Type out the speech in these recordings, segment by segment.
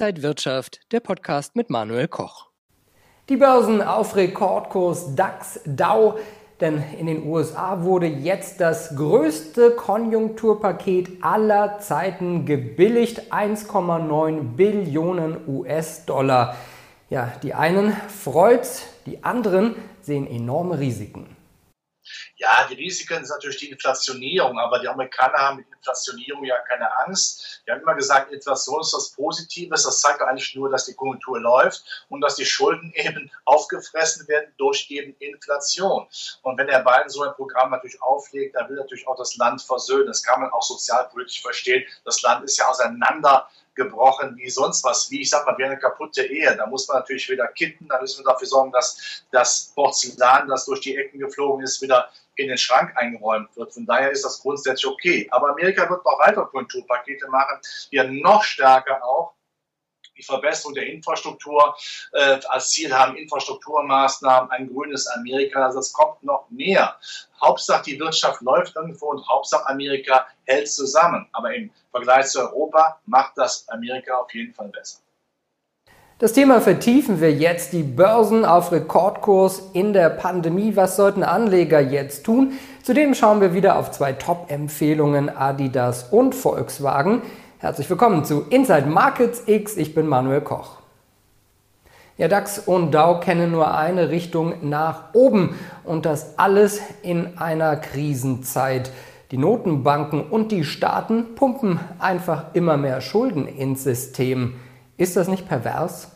Inside Wirtschaft, der Podcast mit Manuel Koch. Die Börsen auf Rekordkurs DAX, Dow, denn in den USA wurde jetzt das größte Konjunkturpaket aller Zeiten gebilligt, 1,9 Billionen US-Dollar. Ja, die einen freut's, die anderen sehen enorme Risiken. Ja, die Risiken sind natürlich die Inflationierung, aber die Amerikaner haben mit Inflationierung ja keine Angst. Wir haben immer gesagt, Inflation ist was Positives. Das zeigt eigentlich nur, dass die Konjunktur läuft und dass die Schulden eben aufgefressen werden durch eben Inflation. Und wenn er Biden so ein Programm natürlich auflegt, dann will natürlich auch das Land versöhnen. Das kann man auch sozialpolitisch verstehen. Das Land ist ja auseinander gebrochen wie sonst was, wie ich sag mal, wie eine kaputte Ehe. Da muss man natürlich wieder kitten, da müssen wir dafür sorgen, dass das Porzellan, das durch die Ecken geflogen ist, wieder in den Schrank eingeräumt wird. Von daher ist das grundsätzlich okay. Aber Amerika wird noch weitere Konjunkturpakete machen, die ja noch stärker auch die Verbesserung der Infrastruktur äh, als Ziel haben, Infrastrukturmaßnahmen, ein grünes Amerika. Also es kommt noch mehr. Hauptsache die Wirtschaft läuft irgendwo und Hauptsache Amerika hält zusammen. Aber im Vergleich zu Europa macht das Amerika auf jeden Fall besser. Das Thema vertiefen wir jetzt. Die Börsen auf Rekordkurs in der Pandemie. Was sollten Anleger jetzt tun? Zudem schauen wir wieder auf zwei Top-Empfehlungen Adidas und Volkswagen. Herzlich willkommen zu Inside Markets X. Ich bin Manuel Koch. Ja, DAX und Dow kennen nur eine Richtung nach oben und das alles in einer Krisenzeit. Die Notenbanken und die Staaten pumpen einfach immer mehr Schulden ins System. Ist das nicht pervers?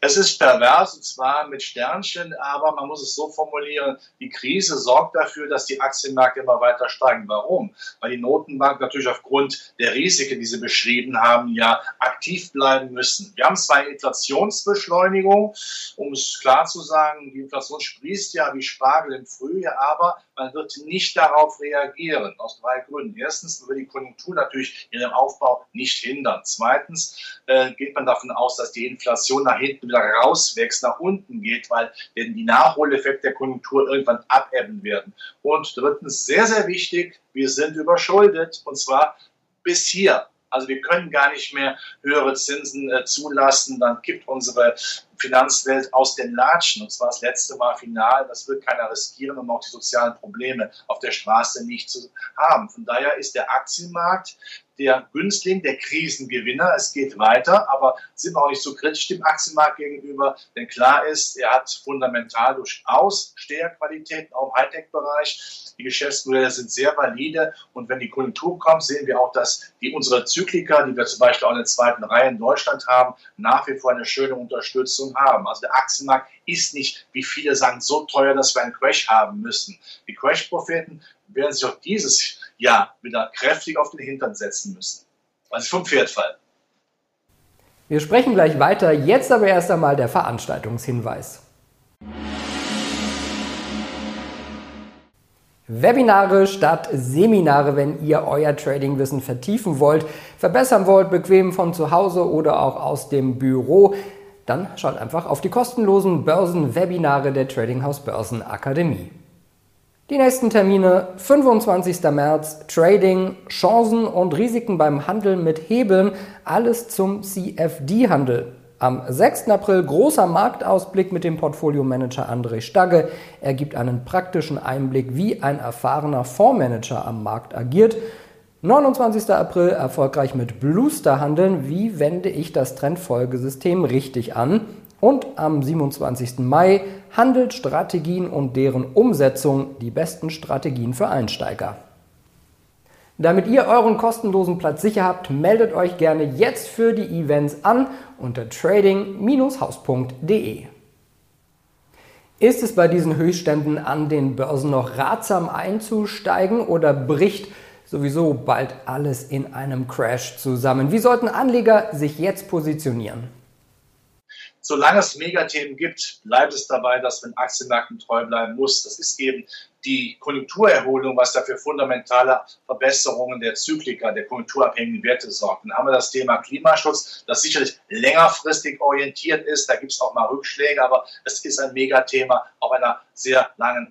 Es ist pervers und zwar mit Sternchen, aber man muss es so formulieren, die Krise sorgt dafür, dass die Aktienmärkte immer weiter steigen. Warum? Weil die Notenbank natürlich aufgrund der Risiken, die sie beschrieben haben, ja aktiv bleiben müssen. Wir haben zwar Inflationsbeschleunigung, um es klar zu sagen, die Inflation sprießt ja wie Spargel im Frühjahr, aber man wird nicht darauf reagieren, aus drei Gründen. Erstens wird die Konjunktur natürlich ihren Aufbau nicht hindern. Zweitens äh, geht man davon aus, dass die Inflation nach hinten wieder rauswächst, nach unten geht, weil denn die Nachholeffekte der Konjunktur irgendwann abebben werden. Und drittens, sehr, sehr wichtig, wir sind überschuldet und zwar bis hier. Also wir können gar nicht mehr höhere Zinsen äh, zulassen, dann kippt unsere Finanzwelt aus den Latschen. Und zwar das letzte Mal final. Das will keiner riskieren, um auch die sozialen Probleme auf der Straße nicht zu haben. Von daher ist der Aktienmarkt der Günstling, der Krisengewinner. Es geht weiter, aber sind wir auch nicht so kritisch dem Aktienmarkt gegenüber, denn klar ist, er hat fundamental durchaus Steherqualitäten, auch im Hightech-Bereich. Die Geschäftsmodelle sind sehr valide und wenn die Konjunktur kommt, sehen wir auch, dass die unsere Zykliker, die wir zum Beispiel auch in der zweiten Reihe in Deutschland haben, nach wie vor eine schöne Unterstützung haben. Also der Aktienmarkt ist nicht, wie viele sagen, so teuer, dass wir einen Crash haben müssen. Die Crash-Propheten werden sich auch dieses Jahr wieder kräftig auf den Hintern setzen müssen, sie vom Pferd fallen. Wir sprechen gleich weiter, jetzt aber erst einmal der Veranstaltungshinweis. Webinare statt Seminare, wenn ihr euer Tradingwissen vertiefen wollt, verbessern wollt, bequem von zu Hause oder auch aus dem Büro, dann schaut einfach auf die kostenlosen Börsenwebinare der Trading House Börsen Akademie. Die nächsten Termine 25. März Trading, Chancen und Risiken beim Handel mit Hebeln, alles zum CFD-Handel. Am 6. April großer Marktausblick mit dem Portfolio-Manager André Stagge. Er gibt einen praktischen Einblick, wie ein erfahrener Fondsmanager am Markt agiert. 29. April erfolgreich mit Bluester handeln. Wie wende ich das Trendfolgesystem richtig an? Und am 27. Mai Handelsstrategien und deren Umsetzung, die besten Strategien für Einsteiger. Damit ihr euren kostenlosen Platz sicher habt, meldet euch gerne jetzt für die Events an unter trading-haus.de. Ist es bei diesen Höchstständen an den Börsen noch ratsam einzusteigen oder bricht sowieso bald alles in einem Crash zusammen? Wie sollten Anleger sich jetzt positionieren? Solange es Megathemen gibt, bleibt es dabei, dass man Aktienmärkten treu bleiben muss. Das ist eben die Konjunkturerholung, was dafür fundamentale Verbesserungen der Zyklika, der konjunkturabhängigen Werte sorgt. Dann haben wir das Thema Klimaschutz, das sicherlich längerfristig orientiert ist. Da gibt es auch mal Rückschläge, aber es ist ein Megathema auf einer sehr langen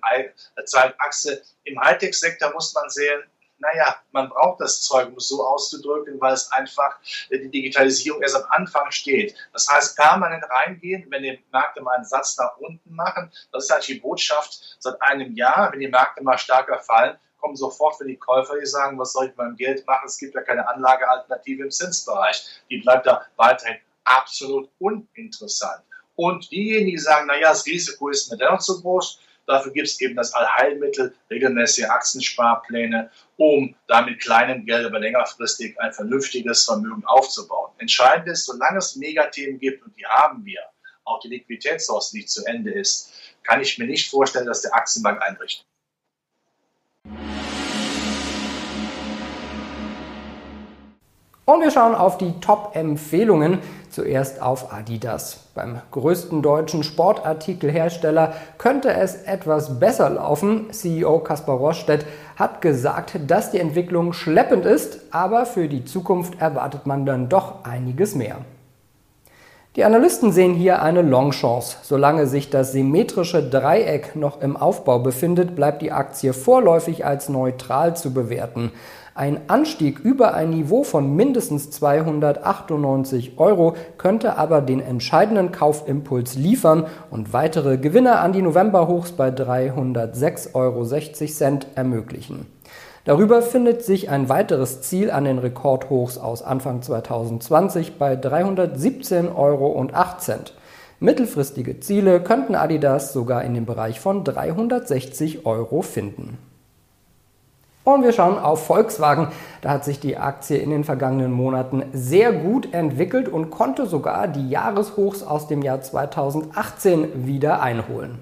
Zeitachse. Im Hightech-Sektor muss man sehen, naja, man braucht das Zeug, um es so auszudrücken, weil es einfach äh, die Digitalisierung erst am Anfang steht. Das heißt, permanent reingehen, wenn die Märkte mal einen Satz nach unten machen, das ist eigentlich die Botschaft seit einem Jahr, wenn die Märkte mal stärker fallen, kommen sofort für die Käufer, die sagen, was soll ich mit meinem Geld machen? Es gibt ja keine Anlagealternative im Zinsbereich. Die bleibt da weiterhin absolut uninteressant. Und diejenigen, die sagen, naja, das Risiko ist mir dennoch zu groß, dafür gibt es eben das Allheilmittel, regelmäßige Aktiensparpläne, um da mit kleinem Geld aber längerfristig ein vernünftiges Vermögen aufzubauen. Entscheidend ist, solange es Megathemen gibt, und die haben wir, auch die Liquiditätssource nicht zu Ende ist, kann ich mir nicht vorstellen, dass der Aktienmarkt einbricht. Und wir schauen auf die Top-Empfehlungen. Zuerst auf Adidas. Beim größten deutschen Sportartikelhersteller könnte es etwas besser laufen. CEO Kaspar Rostedt hat gesagt, dass die Entwicklung schleppend ist, aber für die Zukunft erwartet man dann doch einiges mehr. Die Analysten sehen hier eine Longchance. Solange sich das symmetrische Dreieck noch im Aufbau befindet, bleibt die Aktie vorläufig als neutral zu bewerten. Ein Anstieg über ein Niveau von mindestens 298 Euro könnte aber den entscheidenden Kaufimpuls liefern und weitere Gewinne an die Novemberhochs bei 306,60 Euro ermöglichen. Darüber findet sich ein weiteres Ziel an den Rekordhochs aus Anfang 2020 bei 317,08 Euro. Mittelfristige Ziele könnten Adidas sogar in dem Bereich von 360 Euro finden. Und wir schauen auf Volkswagen. Da hat sich die Aktie in den vergangenen Monaten sehr gut entwickelt und konnte sogar die Jahreshochs aus dem Jahr 2018 wieder einholen.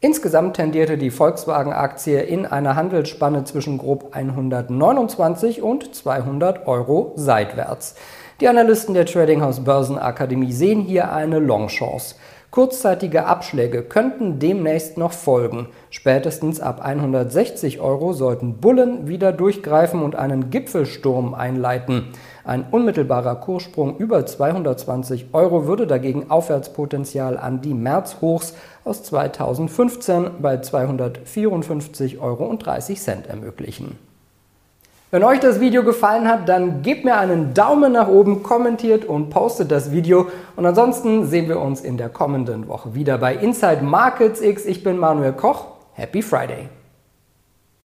Insgesamt tendierte die Volkswagen-Aktie in einer Handelsspanne zwischen grob 129 und 200 Euro seitwärts. Die Analysten der Tradinghouse Börsenakademie sehen hier eine Longchance. Kurzzeitige Abschläge könnten demnächst noch folgen. Spätestens ab 160 Euro sollten Bullen wieder durchgreifen und einen Gipfelsturm einleiten. Ein unmittelbarer Kurssprung über 220 Euro würde dagegen Aufwärtspotenzial an die Märzhochs aus 2015 bei 254,30 Euro ermöglichen. Wenn euch das Video gefallen hat, dann gebt mir einen Daumen nach oben, kommentiert und postet das Video. Und ansonsten sehen wir uns in der kommenden Woche wieder bei Inside Markets X. Ich bin Manuel Koch. Happy Friday!